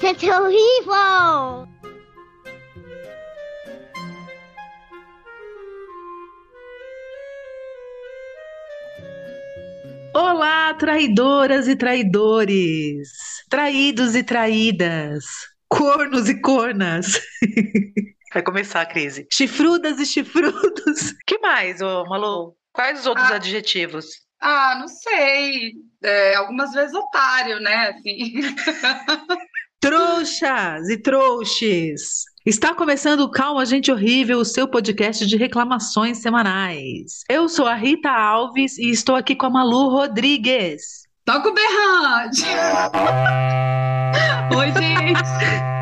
That's horrível! Olá, traidoras e traidores, traídos e traídas, cornos e cornas. Vai começar a crise. Chifrudas e chifrudos. que mais, ô Malu? Quais os outros Ah. adjetivos? Ah, não sei. É, algumas vezes otário, né? Assim. Trouxas e trouxes. Está começando o Calma Gente Horrível, o seu podcast de reclamações semanais. Eu sou a Rita Alves e estou aqui com a Malu Rodrigues. Toca o berrante! Oi, gente!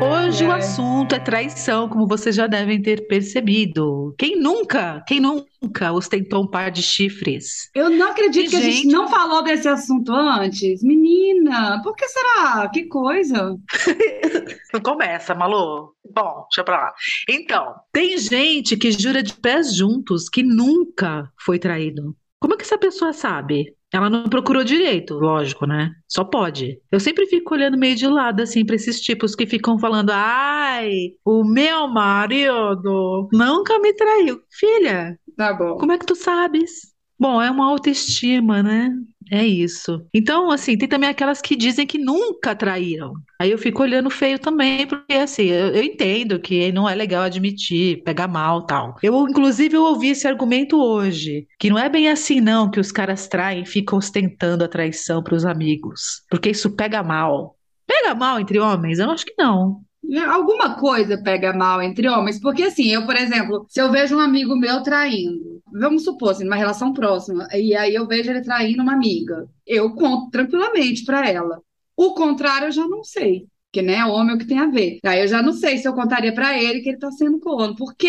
Hoje o É. assunto é traição, como vocês já devem ter percebido. Quem nunca, quem nunca ostentou um par de chifres? Eu não acredito que a gente Gente. não falou desse assunto antes. Menina, por que será? Que coisa. Não começa, Malu. Bom, deixa pra lá. Então, tem gente que jura de pés juntos que nunca foi traído. Como é que essa pessoa sabe? Ela não procurou direito, lógico, né? Só pode. Eu sempre fico olhando meio de lado, assim, pra esses tipos que ficam falando: ai, o meu marido nunca me traiu. Filha, Tá bom. como é que tu sabes? Bom, é uma autoestima, né? É isso. Então, assim, tem também aquelas que dizem que nunca traíram. Aí eu fico olhando feio também, porque assim, eu, eu entendo que não é legal admitir, pegar mal, tal. Eu, inclusive, eu ouvi esse argumento hoje, que não é bem assim não, que os caras traem e ficam ostentando a traição para os amigos, porque isso pega mal. Pega mal entre homens? Eu acho que não. Alguma coisa pega mal entre homens, porque assim, eu, por exemplo, se eu vejo um amigo meu traindo, vamos supor, assim, numa relação próxima, e aí eu vejo ele traindo uma amiga, eu conto tranquilamente pra ela. O contrário eu já não sei, porque né, homem é o que tem a ver. Aí eu já não sei se eu contaria pra ele que ele tá sendo corno, porque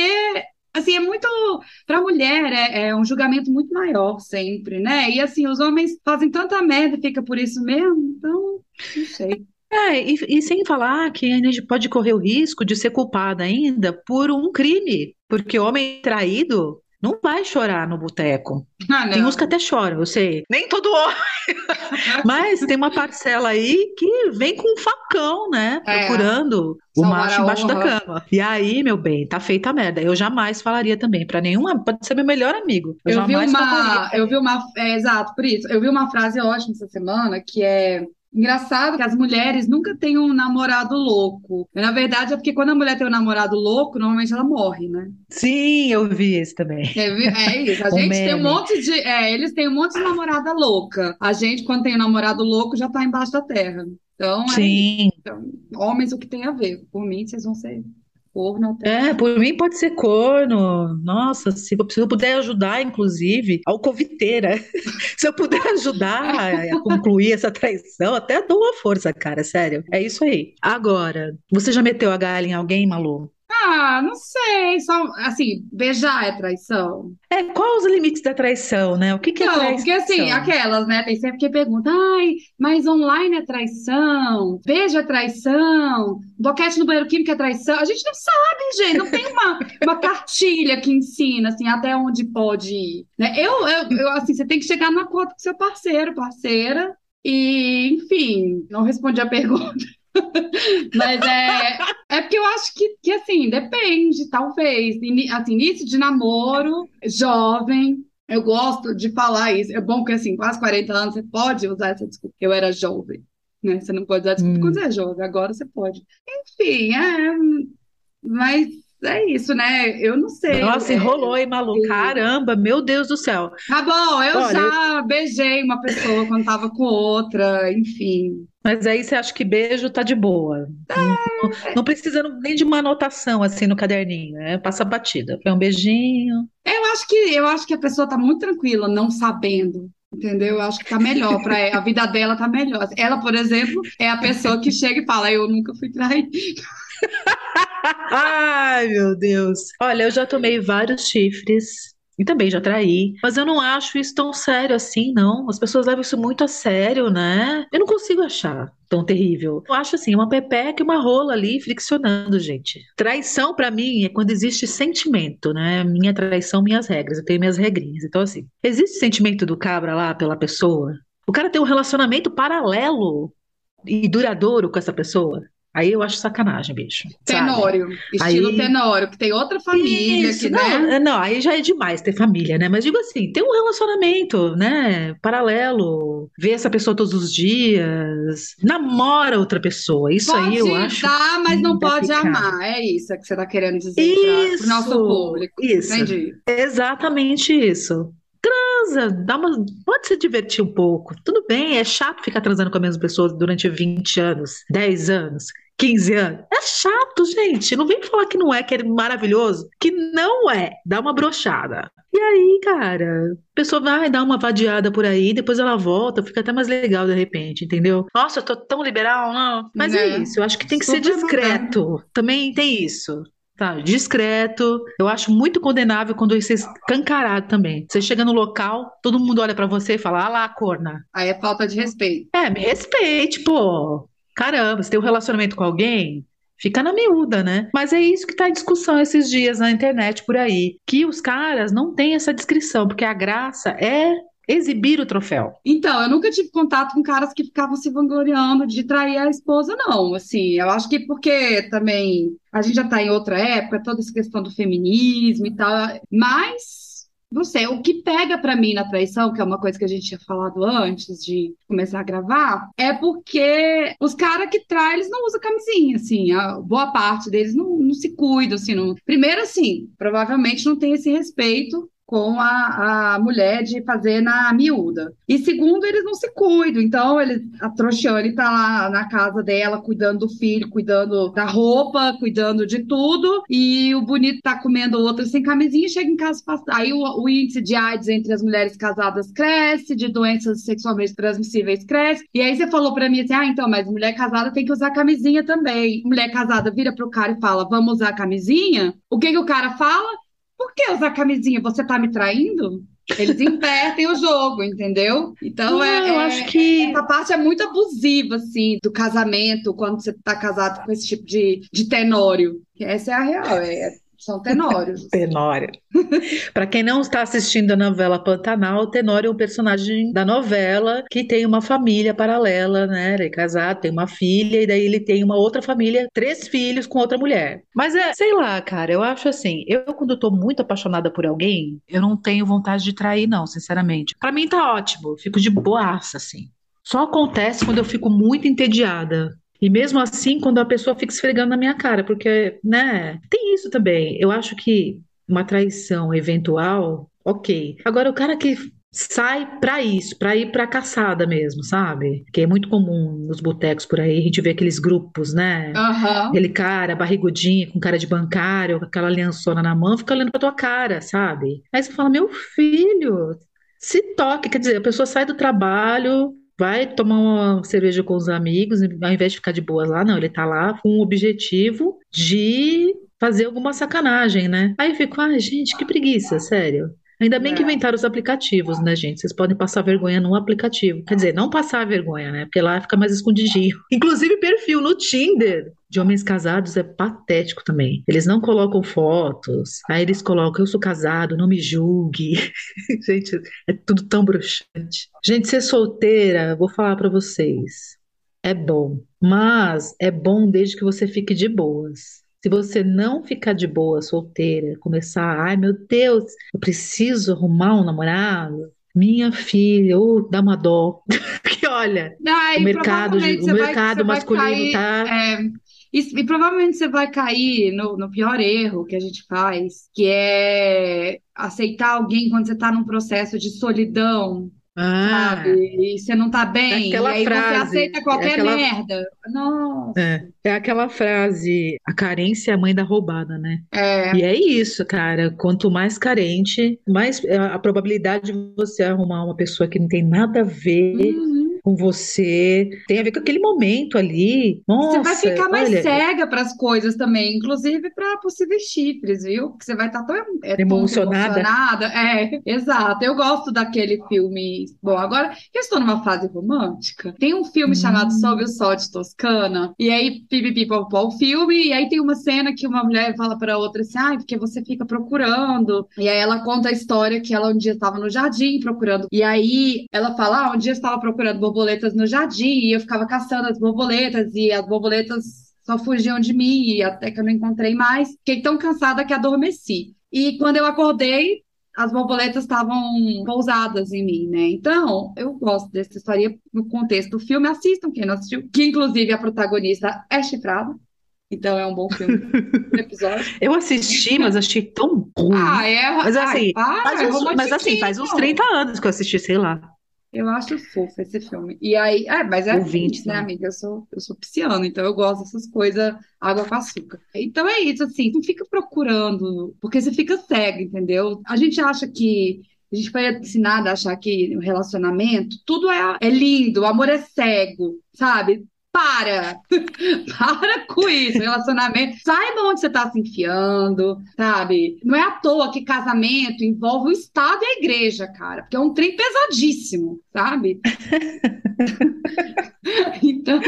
assim, é muito pra mulher é, é um julgamento muito maior sempre, né? E assim, os homens fazem tanta merda e fica por isso mesmo, então, não sei. É, e, e sem falar que a gente pode correr o risco de ser culpada ainda por um crime, porque homem traído não vai chorar no boteco. Ah, Tem não. uns que até choram, eu sei. Nem todo homem. Mas tem uma parcela aí que vem com um facão, né? É. Procurando o Salvar macho embaixo da honra. cama. E aí, meu bem, tá feita a merda. Eu jamais falaria também pra nenhuma. Pode ser meu melhor amigo. Eu, Eu vi jamais uma, falaria. eu vi uma, é, exato, por isso. Eu vi uma frase ótima essa semana que é engraçado que as mulheres nunca têm um namorado louco. Na verdade, é porque quando a mulher tem um namorado louco, normalmente ela morre, né? Sim, eu vi esse também. É, é isso. A gente tem um meme. monte de, é, eles têm um monte de namorada louca. A gente, quando tem um namorado louco, já tá embaixo da terra. Então, é Sim. então, homens, o que tem a ver? Por mim, vocês vão ser corno até. É, por mim pode ser corno. Nossa, se eu, se eu puder ajudar, inclusive, alcoviteira. Se eu puder ajudar a concluir essa traição, até dou uma força, cara, sério. É isso aí. Agora, você já meteu a galha em alguém, Malu? Ah, não sei, só assim, beijar é traição. É, quais os limites da traição, né? O que que é Não, traição? porque assim, aquelas, né? Tem sempre que pergunta, ai, mas online é traição, beijo é traição, boquete no banheiro químico é traição. A gente não sabe, gente, não tem uma, uma cartilha que ensina, assim, até onde pode ir, né? Eu, eu, eu, assim, você tem que chegar no acordo com seu parceiro, parceira, e, enfim, não respondi a pergunta. Mas é, é porque eu acho que, que assim, depende, talvez. Assim, início de namoro, jovem, eu gosto de falar isso. É bom que, assim, quase 40 anos, você pode usar essa desculpa. Eu era jovem, né? Você não pode usar desculpa Hum. quando você é jovem, agora você pode. Enfim, é. Mas é isso, né? Eu não sei. Nossa, É, enrolou, hein, Malu? Caramba, meu Deus do céu. Tá bom, eu Olha, já beijei uma pessoa quando tava com outra, enfim. Mas aí você acha que beijo tá de boa. Não, não precisa nem de uma anotação assim no caderninho, né? Passa batida. Foi um beijinho. Eu acho que eu acho que a pessoa tá muito tranquila, não sabendo. Entendeu? Eu acho que tá melhor para ela, a vida dela tá melhor. Ela, por exemplo, é a pessoa que chega e fala: Eu nunca fui traída. Ai, meu Deus. Olha, eu já tomei vários chifres e também já traí, mas eu não acho isso tão sério assim, não. As pessoas levam isso muito a sério, né? Eu não consigo achar tão terrível. Eu acho assim, uma pepeca e uma rola ali friccionando, gente. Traição pra mim é quando existe sentimento, né? Minha traição, minhas regras. Eu tenho minhas regrinhas. Então assim, existe sentimento do cabra lá pela pessoa? O cara tem um relacionamento paralelo e duradouro com essa pessoa, Aí eu acho sacanagem, bicho. Tenório, sabe? estilo aí... tenório, que tem outra família Isso, que, não, né? Não, aí já é demais ter família, né? Mas digo assim, tem um relacionamento, né? Paralelo, ver essa pessoa todos os dias, namora outra pessoa. Isso pode aí eu acho. Dar, mas não pode ficar. amar. É isso que você está querendo dizer para o nosso público. Isso. Entendi. Exatamente isso transa, dá uma, pode se divertir um pouco. Tudo bem, é chato ficar transando com a mesma pessoa durante 20 anos, 10 anos. 15 anos. É chato, gente. Não vem falar que não é, que é maravilhoso. Que não é. Dá uma brochada. E aí, cara, a pessoa vai dar uma vadiada por aí, depois ela volta, fica até mais legal de repente, entendeu? Nossa, eu tô tão liberal, não. Mas é, é isso, eu acho que tem que Super ser discreto. Também tem isso. Tá, discreto. Eu acho muito condenável quando você é escancarado também. Você chega no local, todo mundo olha para você e fala, ah lá, corna. Aí é falta de respeito. É, me respeite, pô. Caramba, você tem um relacionamento com alguém? Fica na miúda, né? Mas é isso que está em discussão esses dias na internet por aí. Que os caras não têm essa descrição, porque a graça é exibir o troféu. Então, eu nunca tive contato com caras que ficavam se vangloriando de trair a esposa, não. Assim, eu acho que porque também a gente já está em outra época, toda essa questão do feminismo e tal, mas não sei, o que pega para mim na traição, que é uma coisa que a gente tinha falado antes de começar a gravar, é porque os caras que traem, eles não usam camisinha, assim, a boa parte deles não, não se cuidam, assim, não... primeiro assim, provavelmente não tem esse respeito com a, a mulher de fazer na miúda. E segundo, eles não se cuidam. Então, ele, a Trouxiane tá lá na casa dela, cuidando do filho, cuidando da roupa, cuidando de tudo. E o bonito tá comendo outra sem camisinha e chega em casa. Aí o, o, índice de AIDS entre as mulheres casadas cresce, de doenças sexualmente transmissíveis cresce. E aí você falou para mim assim: ah, então, mas mulher casada tem que usar camisinha também. Mulher casada vira pro cara e fala: vamos usar camisinha? O que, que o cara fala? Por que usar camisinha? Você tá me traindo? Eles invertem o jogo, entendeu? Então, é, é, eu acho que essa parte é muito abusiva, assim, do casamento, quando você tá casado com esse tipo de, de tenório. Essa é a real, é, são tenórios. Tenório. Para quem não está assistindo a novela Pantanal, Tenório é um personagem da novela que tem uma família paralela, né? Ele é casado, tem uma filha, e daí ele tem uma outra família, três filhos com outra mulher. Mas é, sei lá, cara, eu acho assim, eu quando estou muito apaixonada por alguém, eu não tenho vontade de trair, não, sinceramente. Para mim tá ótimo, eu fico de boaça, assim. Só acontece quando eu fico muito entediada. E mesmo assim, quando a pessoa fica esfregando na minha cara, porque, né, tem isso também. Eu acho que uma traição eventual, ok. Agora, o cara que sai para isso, para ir para caçada mesmo, sabe? Que é muito comum nos botecos por aí, a gente vê aqueles grupos, né? Uhum. Aquele cara barrigudinho, com cara de bancário, com aquela aliançona na mão, fica olhando pra tua cara, sabe? Aí você fala, meu filho, se toque, quer dizer, a pessoa sai do trabalho, vai tomar uma cerveja com os amigos, ao invés de ficar de boas lá, não, ele tá lá com o objetivo de fazer alguma sacanagem, né? Aí eu fico, ah, gente, que preguiça, sério. Ainda bem que é. inventaram os aplicativos, né, gente? Vocês podem passar vergonha no aplicativo. Quer dizer, não passar vergonha, né? Porque lá fica mais escondidinho. Inclusive, perfil no Tinder de homens casados é patético também. Eles não colocam fotos, aí eles colocam, eu sou casado, não me julgue. gente, é tudo tão bruxante. Gente, ser solteira, vou falar para vocês, é bom. Mas é bom desde que você fique de boas. Se você não ficar de boa, solteira, começar, ai meu Deus, eu preciso arrumar um namorado, minha filha, uh, dá uma dó. que olha, Ai, o mercado, o mercado vai, masculino cair, tá. É, e, e, provavelmente você vai cair no, no pior erro que a gente faz, que é aceitar alguém quando você está num processo de solidão, ah, sabe? E você não tá bem, aquela e aí frase, você aceita qualquer aquela, merda. Nossa. É, é aquela frase, a carência é a mãe da roubada, né? É. E é isso, cara. Quanto mais carente, mais é, a probabilidade de você arrumar uma pessoa que não tem nada a ver. Uhum com você, tem a ver com aquele momento ali. Nossa, você vai ficar mais olha, cega para as coisas também, inclusive para possíveis chifres, viu? Porque você vai estar tá tão é, emocionada. emocionada. É, exato. Eu gosto daquele filme. Bom, agora eu estou numa fase romântica. Tem um filme hum. chamado Sob o Sol de Toscana, e aí, pipipi, o filme, e aí tem uma cena que uma mulher fala para outra assim: ai, ah, porque você fica procurando. E aí ela conta a história que ela um dia estava no jardim procurando, e aí ela fala: ah, um dia estava procurando borboletas no jardim e eu ficava caçando as borboletas e as borboletas só fugiam de mim e até que eu não encontrei mais. Fiquei tão cansada que adormeci. E quando eu acordei, as borboletas estavam pousadas em mim, né? Então, eu gosto dessa história no contexto do filme. Assistam quem não assistiu, que inclusive a protagonista é chifrada. Então é um bom filme. episódio. Eu assisti, mas achei tão ruim. Ah, é. Mas assim, Ai, para, faz uns, mas assim, faz uns romantiquinho. 30 anos que eu assisti, sei lá. Eu acho fofo esse filme. E aí, é, mas é Ou 20, isso, né, né? amiga? Eu sou, eu sou pisciana, então eu gosto dessas coisas, água com açúcar. Então é isso, assim, não fica procurando, porque você fica cego, entendeu? A gente acha que, a gente foi ensinada a achar que o relacionamento, tudo é, é lindo, o amor é cego, sabe? Para! Para com isso, relacionamento. Saiba onde você está se enfiando, sabe? Não é à toa que casamento envolve o Estado e a igreja, cara, porque é um trem pesadíssimo, sabe? Então,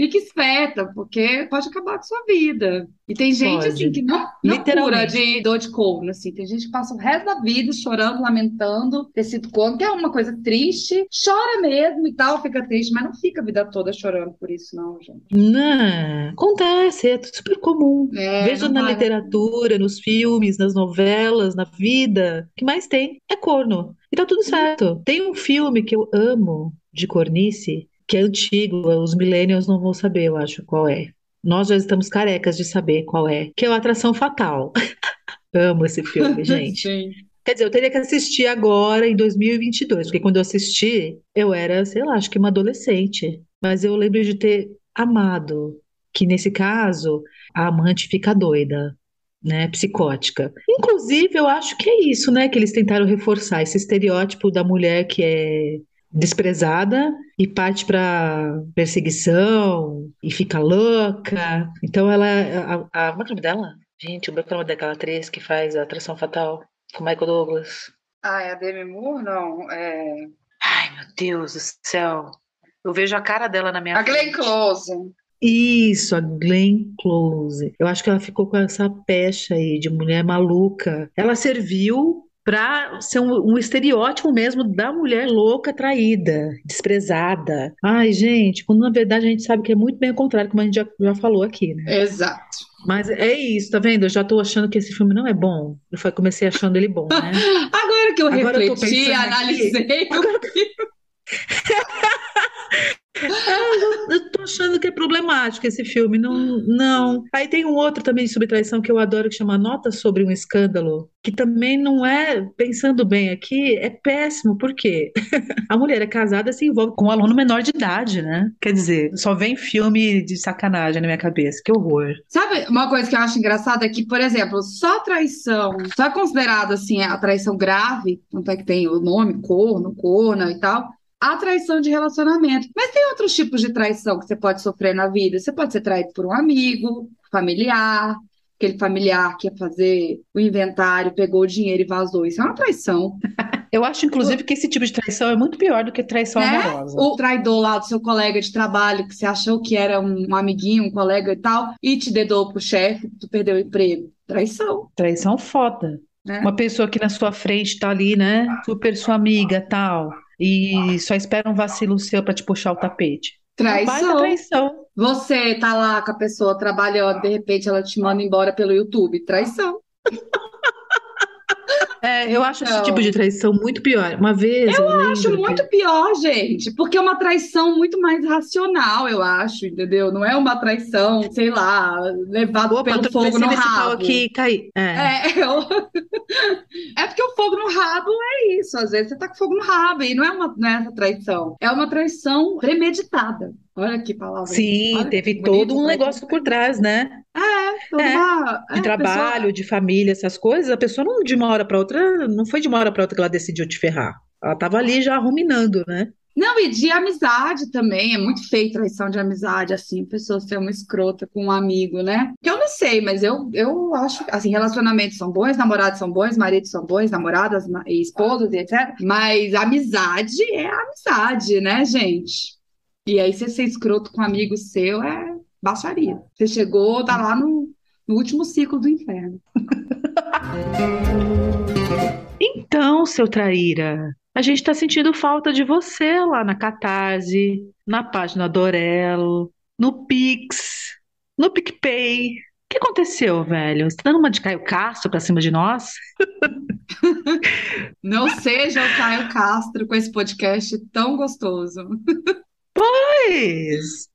fique esperta, porque pode acabar com sua vida. E tem gente, assim, Pode. que não, não cura de dor de corno, assim. Tem gente que passa o resto da vida chorando, lamentando ter sido corno, que é uma coisa triste. Chora mesmo e tal, fica triste, mas não fica a vida toda chorando por isso, não, gente. Não, acontece, é super comum. É, Veja não na vale. literatura, nos filmes, nas novelas, na vida. O que mais tem é corno. E tá tudo certo. Tem um filme que eu amo de cornice, que é antigo, os millennials não vão saber, eu acho, qual é. Nós já estamos carecas de saber qual é, que é o Atração Fatal. Amo esse filme, gente. Sim. Quer dizer, eu teria que assistir agora, em 2022, porque quando eu assisti, eu era, sei lá, acho que uma adolescente. Mas eu lembro de ter amado, que nesse caso, a amante fica doida, né, psicótica. Inclusive, eu acho que é isso, né, que eles tentaram reforçar, esse estereótipo da mulher que é desprezada e parte para perseguição e fica louca. Então ela, a, a, como é é o nome dela? Gente, o branco é o nome daquela atriz que faz a Atração Fatal com Michael Douglas. Ah, é a Demi Moore? Não, é... Ai, meu Deus do céu. Eu vejo a cara dela na minha A Glenn frente. Close. Isso, a Glenn Close. Eu acho que ela ficou com essa pecha aí de mulher maluca. Ela serviu para ser um, um estereótipo mesmo da mulher louca, traída, desprezada. Ai, gente, quando na verdade a gente sabe que é muito bem o contrário, como a gente já, já falou aqui, né? Exato. Mas é isso, tá vendo? Eu já tô achando que esse filme não é bom. Eu comecei achando ele bom, né? Agora que eu Agora eu refleti, pensando aqui. analisei, eu Eu tô achando que é problemático esse filme. Não, não. Aí tem um outro também de subtraição que eu adoro que chama Nota sobre um Escândalo, que também não é, pensando bem aqui, é péssimo. Por quê? A mulher é casada se envolve com um aluno menor de idade, né? Quer dizer, só vem filme de sacanagem na minha cabeça. Que horror. Sabe uma coisa que eu acho engraçada é que, por exemplo, só traição, só é considerado assim a traição grave, tanto é que tem o nome, corno, corna e tal, a traição de relacionamento. Mas tem outros tipos de traição que você pode sofrer na vida. Você pode ser traído por um amigo, familiar, aquele familiar que ia fazer o inventário, pegou o dinheiro e vazou. Isso é uma traição. Eu acho, inclusive, que esse tipo de traição é muito pior do que traição né? amorosa. O traidor lá do seu colega de trabalho, que você achou que era um, amiguinho, um colega e tal, e te dedou pro chefe, tu perdeu o emprego. Traição, Traição foda. né? Uma pessoa que na sua frente tá ali, né? Super sua amiga, tal. E só espera um vacilo seu pra te puxar o tapete. Traição. traição. Você tá lá com a pessoa trabalhando, de repente ela te manda embora pelo YouTube. Traição. É, eu acho esse Então. tipo de traição muito pior. Uma vez eu, Eu acho lembro que- muito pior, gente, porque é uma traição muito mais racional, eu acho, entendeu? Não é uma traição, sei lá, levado Opa, pelo fogo no esse rabo. aqui e caí. É. É, eu- é porque o fogo no rabo é isso. Às vezes você tá com fogo no rabo e não é uma, não é essa traição. É uma traição premeditada. Olha que palavra. Sim, Olha, teve bonito, todo um né? negócio por trás, né? Toda É, uma- De é, trabalho, pessoa- de família, essas coisas. A pessoa não de uma hora pra outra, não foi de uma hora pra outra que ela decidiu te ferrar. Ela tava ali já ruminando, né? Não, e de amizade também. É muito feio traição de amizade, assim, pessoa ser uma escrota com um amigo, né? Que eu não sei, mas eu, eu acho, assim, relacionamentos são bons, namorados são bons, maridos são bons, namoradas na- e esposas e etc. Mas amizade é amizade, né, gente? E aí, você ser escroto com um amigo seu é baixaria. Você chegou, tá lá no, no último ciclo do inferno. Então, seu traíra, a gente tá sentindo falta de você lá na Catarse, na página do Orelo, no Pix, no PicPay. O que aconteceu, velho? Você tá dando uma de Caio Castro pra cima de nós? Não seja o Caio Castro com esse podcast tão gostoso. Pois,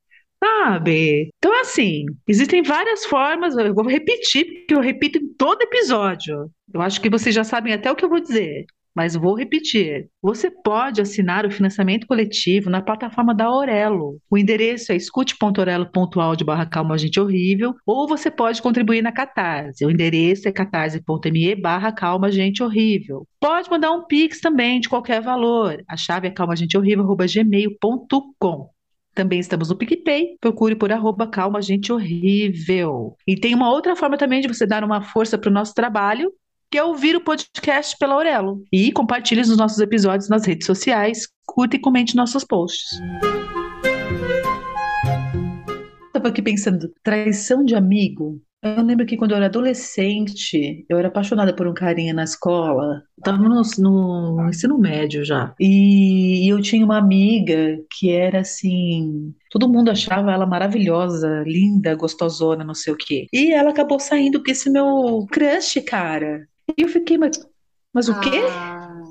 sabe? Então, assim, existem várias formas. Eu vou repetir, porque eu repito em todo episódio. Eu acho que vocês já sabem até o que eu vou dizer. Mas vou repetir. Você pode assinar o financiamento coletivo na plataforma da Aurelo. O endereço é escute.orelo.audio barra calma gente horrível, ou você pode contribuir na Catarse. O endereço é catarse.me barra calma gente horrível. Pode mandar um pix também, de qualquer valor. A chave é calmagentehorrível.gmail.com. Também estamos no PicPay, procure por arroba calma gente horrível. E tem uma outra forma também de você dar uma força para o nosso trabalho, que é ouvir o podcast pela Aurelo. E compartilhe os nossos episódios nas redes sociais, curta e comente nossos posts. Estava aqui pensando, traição de amigo. Eu lembro que quando eu era adolescente, eu era apaixonada por um carinha na escola. Estava no, no ensino médio já. E eu tinha uma amiga que era assim. Todo mundo achava ela maravilhosa, linda, gostosona, não sei o quê. E ela acabou saindo com esse meu crush, cara. E eu fiquei, mas, mas o quê? Ah,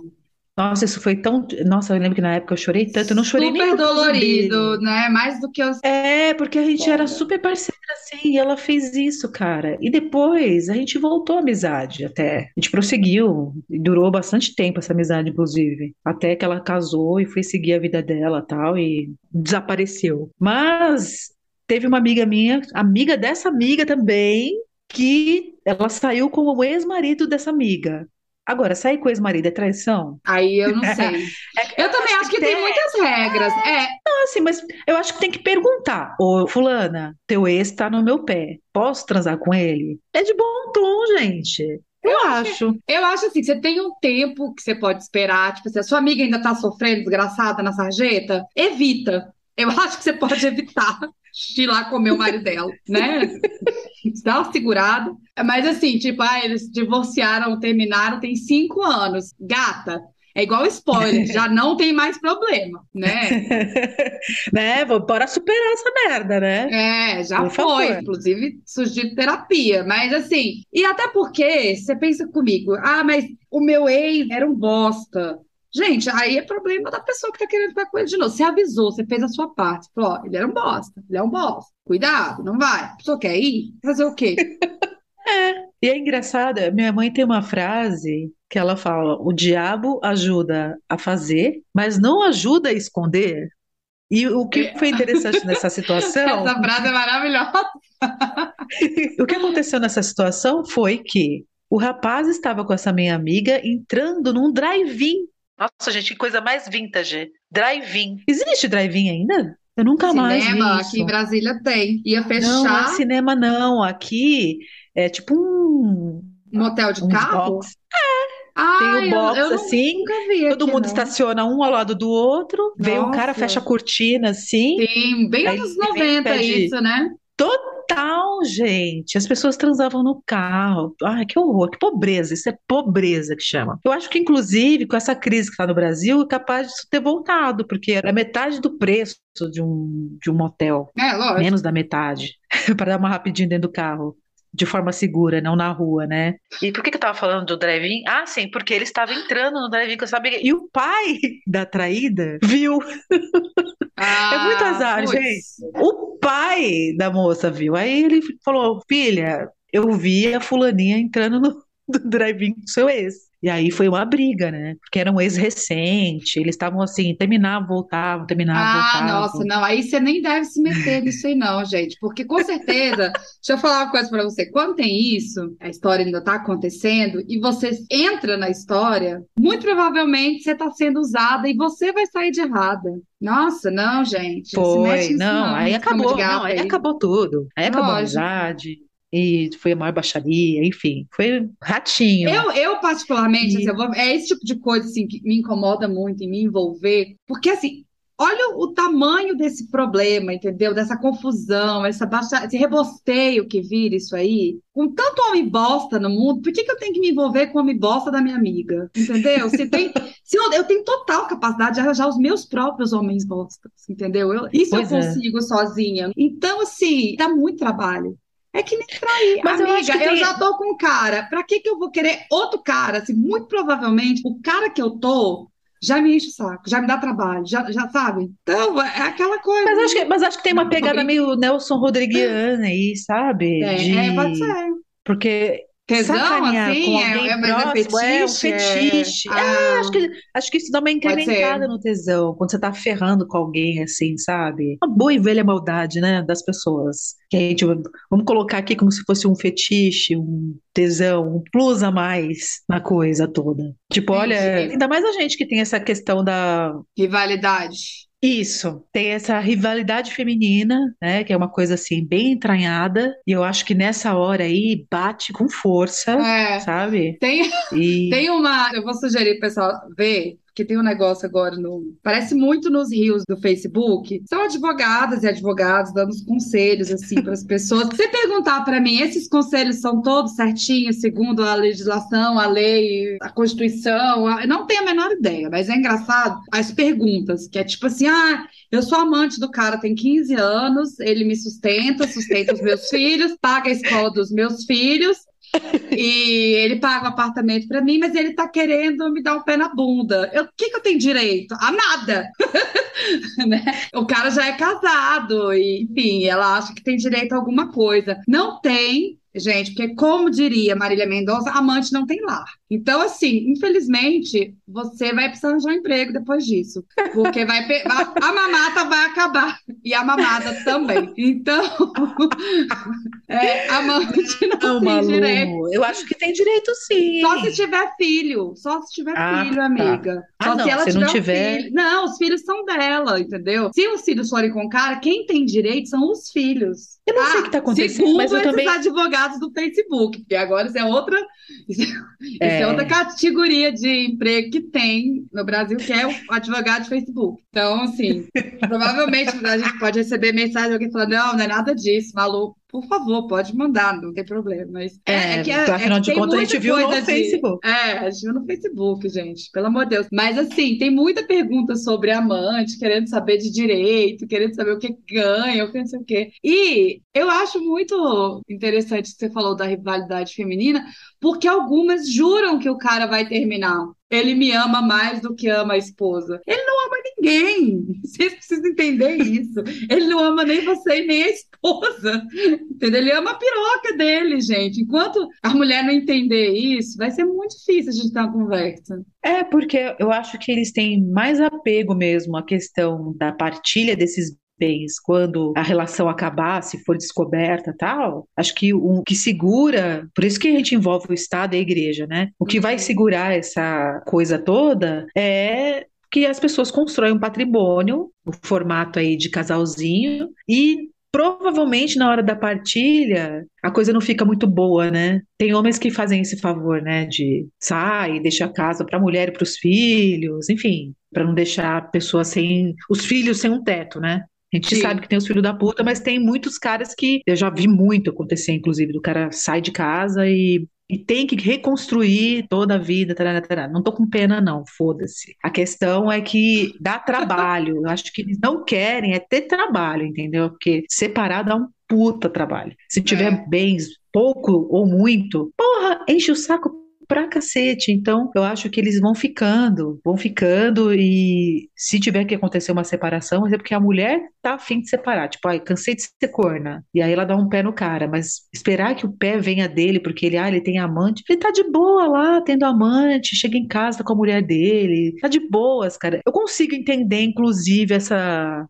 Nossa, isso foi tão. Nossa, eu lembro que na época eu chorei tanto. Eu não chorei nem super por causa dolorido, né? Mais do que os. É, porque a gente era super parceira, assim, e ela fez isso, cara. E depois a gente voltou à amizade até. A gente prosseguiu, e durou bastante tempo essa amizade, inclusive. Até que ela casou e foi seguir a vida dela tal, e desapareceu. Mas teve uma amiga minha, amiga dessa amiga também, que ela saiu com o ex-marido dessa amiga. Agora, sair com o ex-marido é traição? Aí eu não sei. É, Eu também acho que tem muitas regras. É, assim, mas eu acho que tem que perguntar. Ô, fulana, teu ex tá no meu pé. Posso transar com ele? É de bom tom, gente. Eu, acho. eu acho assim, você tem um tempo que você pode esperar. Tipo, se a sua amiga ainda tá sofrendo, desgraçada na sarjeta, evita. Eu acho que você pode evitar de lá comer o marido dela, né? Dá uma segurada. Mas assim, tipo, ah, eles divorciaram, terminaram, tem cinco anos. Gata, é igual spoiler, já não tem mais problema, né? né? Bora superar essa merda, né? É, já Por foi, favor. inclusive sugiro terapia, mas assim, e até porque você pensa comigo, ah, mas o meu ex era um bosta. Gente, aí é problema da pessoa que tá querendo ficar com ele de novo. Você avisou, você fez a sua parte, falou, ó, ele era um bosta, ele é um bosta. Cuidado, não vai. A pessoa quer ir? Fazer o quê? E é engraçada, minha mãe tem uma frase que ela fala: o diabo ajuda a fazer, mas não ajuda a esconder. E o que foi interessante nessa situação, Essa frase é maravilhosa. o que aconteceu nessa situação foi que o rapaz estava com essa minha amiga entrando num drive-in. Nossa, gente, que coisa mais vintage. Drive-in. Existe drive-in ainda? Eu nunca mais vi Cinema, aqui em Brasília tem. Ia Não, não é fechar cinema, não. Aqui é tipo um, motel de um carro. box. Ah, Tem o eu, box eu assim, nunca vi Todo aqui, mundo não. estaciona um ao lado do outro, vem o cara, Nossa. fecha a cortina assim. Tem, bem anos ele vem e 90 pede- isso, né? Total, gente. As pessoas transavam no carro. Ai, que horror, que pobreza. Isso é pobreza que chama. Eu acho que, inclusive, com essa crise que está no Brasil, é capaz disso ter voltado, porque era metade do preço de um, de um motel. É, lógico. Menos da metade. Para dar uma rapidinho dentro do carro. De forma segura, não na rua, né? E por que, que eu tava falando do drive-in? Ah, sim, porque ele estava entrando no drive-in com essa amiga. E o pai da traída viu. É muito azar, Ah, putz. gente. O pai da moça viu. Aí ele falou: Filha, eu vi a fulaninha entrando no, no drive-in com seu ex. E aí foi uma briga, né? Porque era um ex recente, eles estavam assim, terminavam, voltavam, terminavam, Ah, voltavam. nossa, não, aí você nem deve se meter nisso aí, não, gente, porque com certeza, deixa eu falar uma coisa pra você, quando tem isso, a história ainda tá acontecendo, e você entra na história, muito provavelmente você tá sendo usada e você vai sair de errada. Nossa, não, gente, não Foi, nisso não, aí acabou, não, aí aí. acabou tudo. Aí acabou a amizade, e foi a maior baixaria, enfim, foi ratinho. Eu, eu particularmente, E- assim, eu é esse tipo de coisa assim, que me incomoda muito em me envolver, porque assim, olha o tamanho desse problema, entendeu? Dessa confusão, essa baixa, esse rebosteio que vira isso aí. Com tanto homem bosta no mundo, por que, que eu tenho que me envolver com o homem bosta da minha amiga? Entendeu? Se tem, se eu, eu tenho total capacidade de arranjar os meus próprios homens bostas, entendeu? Eu, isso Pois eu é. consigo sozinha. Então, assim, dá muito trabalho. É que nem trair. Mas eu Amiga, acho que eu já tô com um cara. Pra que que eu vou querer outro cara? Assim, muito provavelmente, o cara que eu tô já me enche o saco, já me dá trabalho, já, já sabe? Então, é aquela coisa. Mas acho que, mas acho que tem uma pegada meio Nelson Rodriguiana aí, sabe? É, De- é, pode ser. Porque Tesão, assim, é- é- é próximo é um fetiche, é- fetiche. É, Ah. acho que, acho que isso dá uma incrementada no tesão, quando você tá ferrando com alguém, assim, sabe? Uma boa e velha maldade, né, das pessoas. Que a gente, vamos colocar aqui como se fosse um fetiche, um tesão, um plus a mais na coisa toda. Tipo, olha, Entendi. ainda mais a gente que tem essa questão da Rivalidade. Isso, tem essa rivalidade feminina, né, que é uma coisa assim bem entranhada, e eu acho que nessa hora aí bate com força, É. sabe? Tem, E tem uma. Eu vou sugerir pessoal ver, porque tem um negócio agora no. Parece muito nos rios do Facebook. São advogadas e advogados dando os conselhos, assim, para as pessoas. Se você perguntar para mim, esses conselhos são todos certinhos, segundo a legislação, a lei, a Constituição? Eu não tenho a menor ideia, mas é engraçado as perguntas, que é tipo assim: ah, eu sou amante do cara, tem 15 anos, ele me sustenta, sustenta os meus filhos, paga a escola dos meus filhos. E ele paga o apartamento para mim, mas ele tá querendo me dar um pé na bunda. O que que eu tenho direito? A nada. Né? O cara já é casado, e, enfim, ela acha que tem direito a alguma coisa. Não tem, gente, porque, como diria Marília Mendonça, amante não tem lar. Então, assim, infelizmente, você vai precisar arranjar um emprego depois disso. Porque vai, a, a mamata vai acabar. E a mamada também. Então, é, amante não não, tem Malu, direito. eu acho que tem direito sim. Só se tiver filho, só se tiver Ah, filho, tá. amiga. Ah, Só não, se ela se não tiver um tiver- filho. Não, os filhos são dela, entendeu? Se os filhos forem com o cara, quem tem direito são os filhos. Eu não sei Ah, o que tá acontecendo, mas eu esses também advogados do Facebook, porque agora isso é outra, isso é É. outra categoria de emprego que tem no Brasil, que é o advogado de Facebook. Então, assim, provavelmente a gente pode receber mensagem de alguém falando, não, não é nada disso, maluco. Por favor, pode mandar, não tem problema. Mas É, que porque afinal de tem contas a gente viu no de- Facebook. É, a gente viu no Facebook, gente, pelo amor de Deus. Mas assim, tem muita pergunta sobre amante, querendo saber de direito, querendo saber o que ganha, o que não sei o quê. E eu acho muito interessante que você falou da rivalidade feminina, porque algumas juram que o cara vai terminar. Ele me ama mais do que ama a esposa. Ele não ninguém. Vocês precisam entender isso. Ele não ama nem você e nem a esposa. Entendeu? Ele ama a piroca dele, gente. Enquanto a mulher não entender isso, vai ser muito difícil a gente ter uma conversa. É, porque eu acho que eles têm mais apego mesmo à questão da partilha desses bens quando a relação acabar, se for descoberta e tal. Acho que o que segura, por isso que a gente envolve o Estado e a igreja, né? O que vai Uhum. segurar essa coisa toda é que as pessoas constroem um patrimônio, o formato aí de casalzinho, e provavelmente na hora da partilha a coisa não fica muito boa, né? Tem homens que fazem esse favor, né? De sai, deixa a casa para a mulher e para os filhos, enfim, para não deixar a pessoa sem os filhos sem um teto, né? A gente Sim. sabe que tem os filhos da puta, mas tem muitos caras que eu já vi muito acontecer, inclusive, do cara sai de casa e, e tem que reconstruir toda a vida. Não tô com pena, não, foda-se. A questão é que dá trabalho. Eu acho que eles não querem é ter trabalho, entendeu? Porque separar dá um puta trabalho. Se tiver É. bens, pouco ou muito, porra, enche o saco pra cacete. Então, eu acho que eles vão ficando, vão ficando e se tiver que acontecer uma separação, é porque a mulher tá afim de separar. Tipo, ai, cansei de ser corna. E aí ela dá um pé no cara, mas esperar que o pé venha dele porque ele, ah, ele tem amante. Ele tá de boa lá, tendo amante, chega em casa com a mulher dele. Tá de boas, cara. Eu consigo entender, inclusive, essa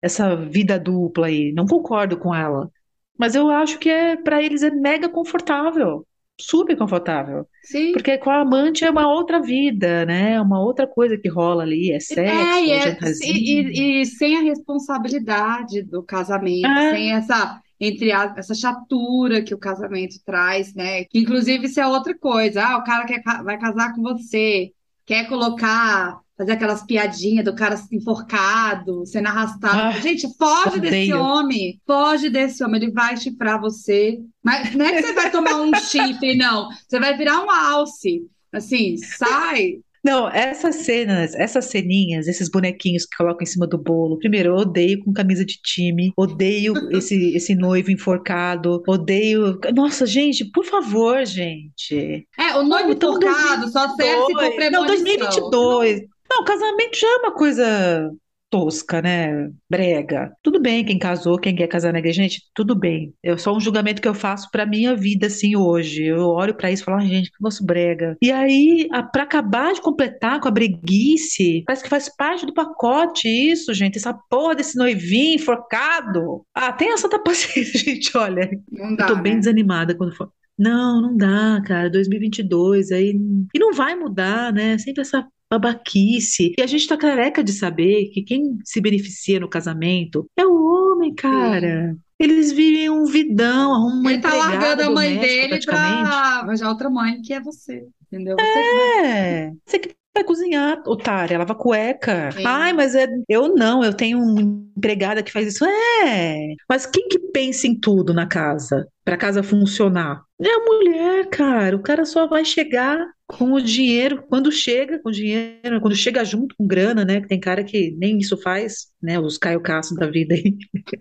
essa vida dupla aí. Não concordo com ela. Mas eu acho que é para eles é mega confortável, super confortável. Sim. Porque com a amante é uma outra vida, né? Uma outra coisa que rola ali, é sexo, É, e, é é- e- e- e sem a responsabilidade do casamento, É. sem essa, entre a- essa chatura que o casamento traz, né? Que inclusive isso é outra coisa. Ah, o cara quer, vai casar com você, quer colocar fazer aquelas piadinhas do cara enforcado, sendo arrastado. Ah, Gente, foge desse homem. Foge desse homem. Ele vai chifrar você. Mas não é que você vai tomar um chifre, não. Você vai virar um alce. Assim, sai. Não, essas cenas, essas ceninhas, esses bonequinhos que colocam em cima do bolo. Primeiro, eu odeio com camisa de time, odeio esse, esse noivo enforcado, odeio. Nossa, gente, por favor, gente. É, o noivo Então, enforcado só serve se for 2022. Não, premonição. 2022. Não, casamento já é uma coisa tosca, né? Brega. Tudo bem quem casou, quem quer casar na igreja, gente, tudo bem. É só um julgamento que eu faço pra minha vida, assim, hoje. Eu olho pra isso e falo, "Ai, gente, que negócio brega. E aí, a- pra acabar de completar com a breguice, parece que faz parte do pacote isso, gente. Essa porra desse noivinho enforcado. Ah, tem essa da paciência, gente, olha. Não Eu dá, tô bem né? desanimada quando for. Não, não dá, cara. 2022, aí. E não vai mudar, né? Sempre essa babaquice. E a gente tá careca de saber que quem se beneficia no casamento é o homem, cara. Eles vivem um vidão, arrumam uma Ele tá largando a mãe dele pra arranjar outra mãe, que é você. Entendeu? Você que vai. É, você que vai cozinhar, otária, lava cueca. Sim. Ai, mas é, eu não, eu tenho uma empregada que faz isso. É, mas quem que pensa em tudo na casa, pra casa funcionar? É a mulher, cara. O cara só vai chegar com o dinheiro, quando chega com dinheiro, quando chega junto com grana, né? Que tem cara que nem isso faz, né? Os Caio Castro da vida aí.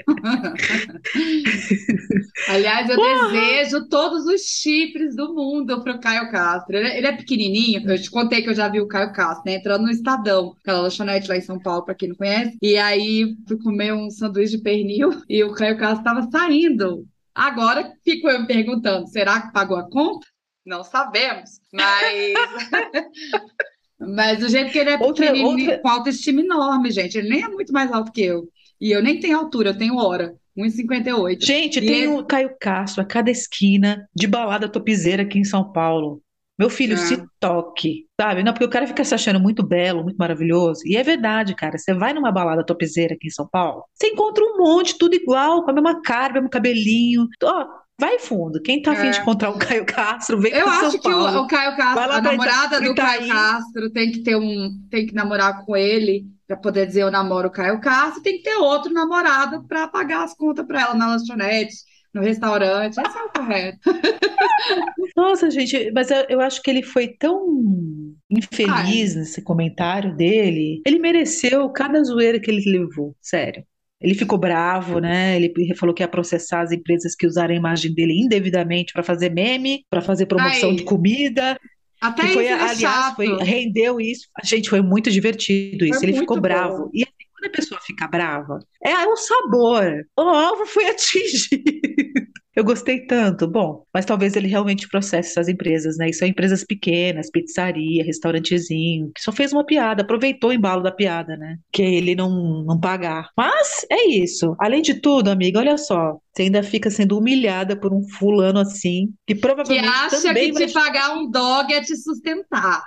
Aliás, eu desejo todos os chifres do mundo pro Caio Castro. Ele, é- ele é pequenininho, eu te contei que eu já vi o Caio Castro, né? Entrando no Estadão, aquela lanchonete lá em São Paulo, pra quem não conhece. E aí fui comer um sanduíche de pernil e o Caio Castro estava saindo. Agora fico eu me perguntando, será que pagou a conta? Não sabemos, mas mas do jeito que ele é Outra- pequenininho, outra- com autoestima enorme, gente. Ele nem é muito mais alto que eu. E eu nem tenho altura, eu tenho hora, 1,58. Gente, E tem ele- o Caio Castro a cada esquina de balada topizeira aqui em São Paulo. Meu filho, É. se toque, sabe? Não, porque o cara fica se achando muito belo, muito maravilhoso. E é verdade, cara. Você vai numa balada topizeira aqui em São Paulo, você encontra um monte, tudo igual, com a mesma cara, mesmo cabelinho. Ó, vai fundo. Quem tá afim É. de encontrar o Caio Castro, vem Eu acho São que o, Caio Castro, a namorada do Caio. Castro tem que ter um, tem que namorar com ele para poder dizer eu namoro o Caio Castro, tem que ter outro namorado para pagar as contas para ela na lanchonete, no restaurante. Esse é o correto. Nossa, gente, mas eu, eu acho que ele foi tão infeliz nesse comentário dele. Ele mereceu cada zoeira que ele levou, sério. Ele ficou bravo, né? Ele falou que ia processar as empresas que usaram a imagem dele indevidamente para fazer meme, para fazer promoção Ai, de comida. Até foi, isso é aliás, foi, rendeu isso. Gente, foi muito divertido isso. Foi Ele ficou muito bravo. bom. E assim, quando a pessoa fica brava, é, é o sabor. O alvo foi atingido. Eu gostei tanto. Bom, mas talvez ele realmente processe essas empresas, né? E são empresas pequenas, pizzaria, restaurantezinho, que só fez uma piada, aproveitou o embalo da piada, né? Que é ele não, não pagar. Mas é isso. Além de tudo, amiga, olha só. Você ainda fica sendo humilhada por um fulano assim, que Que provavelmente acha também que te pagar um dog é te sustentar.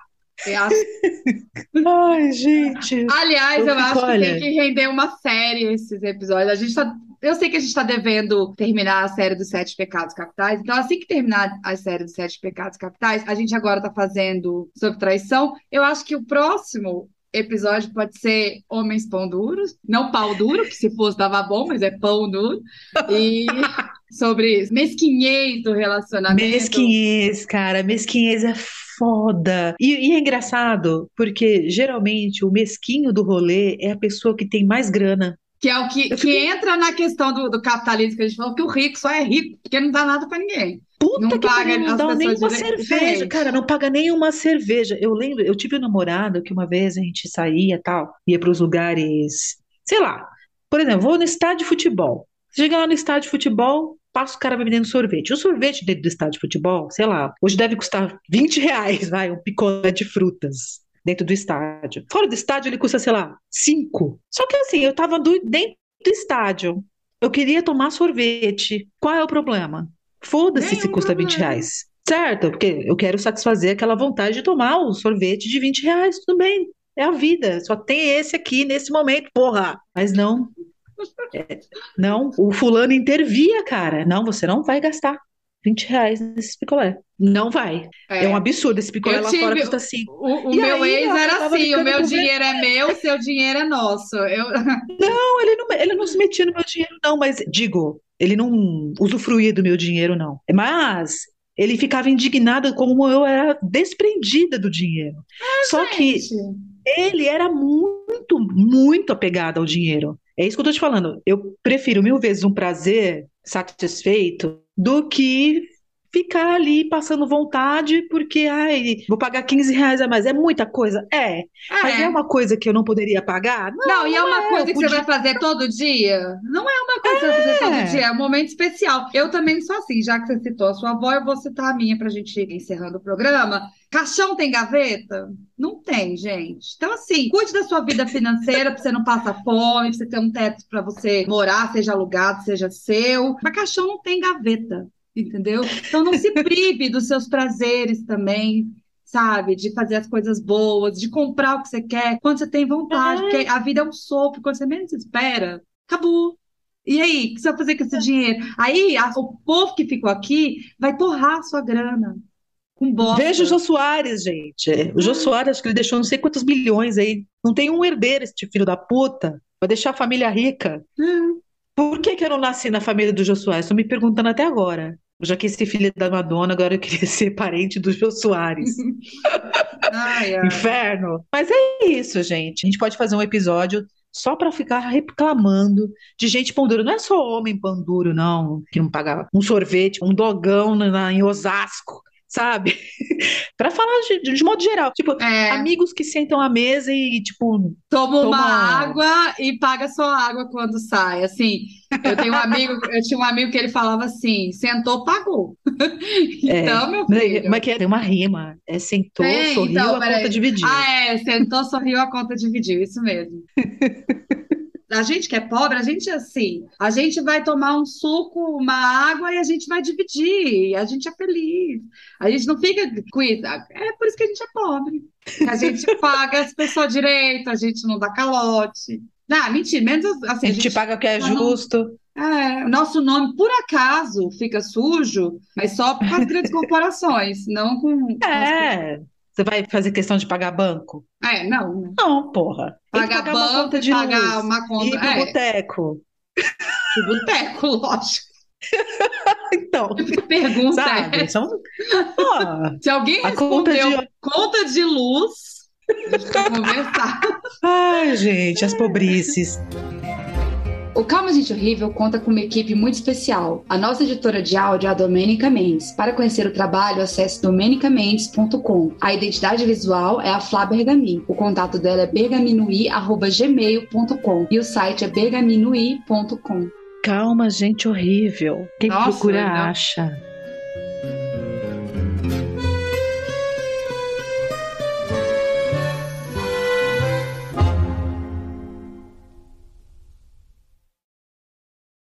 Acha- Ai, gente. Aliás, Eu eu acho que olha- tem que render uma série esses episódios. A gente tá, eu sei que a gente está devendo terminar a série dos Sete Pecados Capitais. Então, assim que terminar a série dos Sete Pecados Capitais, a gente agora está fazendo sobre traição. Eu acho que o próximo episódio pode ser Homens Pão Duros, não pau duro, que se fosse dava bom, mas é pão duro. E sobre mesquinhez do relacionamento. Mesquinhez, cara, mesquinhez é foda. E, e é engraçado, porque geralmente o mesquinho do rolê é a pessoa que tem mais grana. Que é o que, que fiquei- entra na questão do, do capitalismo que a gente falou, que o rico só é rico porque não dá nada para ninguém. Puta Não que paga pariu, não dá nem uma cerveja, cara, não paga nem uma cerveja. Eu lembro, eu tive um namorado que uma vez a gente saía e tal, ia para os lugares, sei lá, por exemplo, vou no estádio de futebol. Chega lá no estádio de futebol, passa o cara vendendo sorvete. O sorvete dentro do estádio de futebol, sei lá, hoje deve custar 20 reais, vai, um picolé de frutas dentro do estádio. Fora do estádio ele custa, sei lá, 5. Só que assim, eu tava do- dentro do estádio. Eu queria tomar sorvete. Qual é o problema? Foda-se se custa 20 problema. reais. Certo? Porque eu quero satisfazer aquela vontade de tomar o sorvete de 20 reais. Tudo bem. É a vida. Só tem esse aqui nesse momento, porra. Mas não. É, não. O fulano intervia, cara. Não, você não vai gastar. 20 reais nesse picolé. Não vai. É, um absurdo. Esse picolé Eu lá tive- fora custa 5. O, o meu aí, ex era assim: o meu dinheiro é meu, seu dinheiro é nosso. Eu, Não, ele não, ele não se metia no meu dinheiro, não, mas digo, ele não usufruía do meu dinheiro, não. Mas ele ficava indignado como eu era desprendida do dinheiro. Só que Gente, ele era muito, muito apegado ao dinheiro. É isso que eu tô te falando. Eu prefiro mil vezes um prazer satisfeito do que ficar ali passando vontade porque, ai, vou pagar 15 reais a mais. É muita coisa? É. Mas é uma coisa que eu não poderia pagar? Não. Não, e é uma é, coisa que você podia- vai fazer todo dia? Não é uma coisa que você vai fazer todo É. dia, é um momento especial. Eu também sou assim, já que você citou a sua avó, eu vou citar a minha pra gente ir encerrando o programa. Caixão tem gaveta? Não tem, gente. Então, assim, cuide da sua vida financeira pra você não passar fome, pra você ter um teto pra você morar, seja alugado, seja seu. Mas caixão não tem gaveta, entendeu? Então, não se prive dos seus prazeres também. Sabe, de fazer as coisas boas, de comprar o que você quer quando você tem vontade, porque a vida é um sopro, quando você menos espera, acabou. E aí, o que você vai fazer com esse dinheiro? Aí, a- o povo que ficou aqui vai torrar a sua grana bosta. Veja o Jô Soares, gente. O Jô Soares, acho que ele deixou não sei quantos milhões aí. Não tem um herdeiro, este filho da puta. Vai deixar a família rica. Hum, Por que que eu não nasci na família do Soares? Estou me perguntando até agora. Eu já quis ser filha da Madonna, agora eu queria ser parente do Jô Soares. ai, ai. Inferno. Mas é isso, gente. A gente pode fazer um episódio só para ficar reclamando de gente pão duro. Não é só homem pão duro, não, que não paga um sorvete, um dogão na- em Osasco, sabe? Para falar de, de modo geral. Tipo, É, amigos que sentam à mesa e, tipo, toma uma toma- água e paga só água quando sai. Assim, eu tenho um amigo, eu tinha um amigo que ele falava assim: sentou, pagou. Então, meu filho. Mas que é? tem uma rima. É sentou, Tem, sorriu, então, a conta dividiu. Ah, é, sentou, sorriu, a conta dividiu, isso mesmo. A gente que é pobre, a gente é assim, a gente vai tomar um suco, uma água e a gente vai dividir, e a gente é feliz. A gente não fica isso. É por isso que a gente é pobre. A gente paga as pessoas direito, a gente não dá calote. Não, mentira, menos assim, a gente paga o que é justo. é, nosso nome, por acaso, fica sujo, mas só com as grandes corporações, não com. É. Você vai fazer questão de pagar banco? É, não. né? Não, porra. Pagar pagar uma banco, conta de pagar luz. uma E conta. ir pro É, boteco. de boteco, lógico. Então, Pergunta sabe? é: São... Se alguém a conta respondeu de... conta de luz, a gente conversar. Ai, gente, as pobrices. O Calma Gente Horrível conta com uma equipe muito especial. A nossa editora de áudio é a Domênica Mendes. Para conhecer o trabalho, acesse domenicamendes.com. A identidade visual é a Flá Bergamin. O contato dela é bergaminui.gmail.com e o site é bergaminui.com. Calma, gente horrível. Quem Nossa, procura não. acha.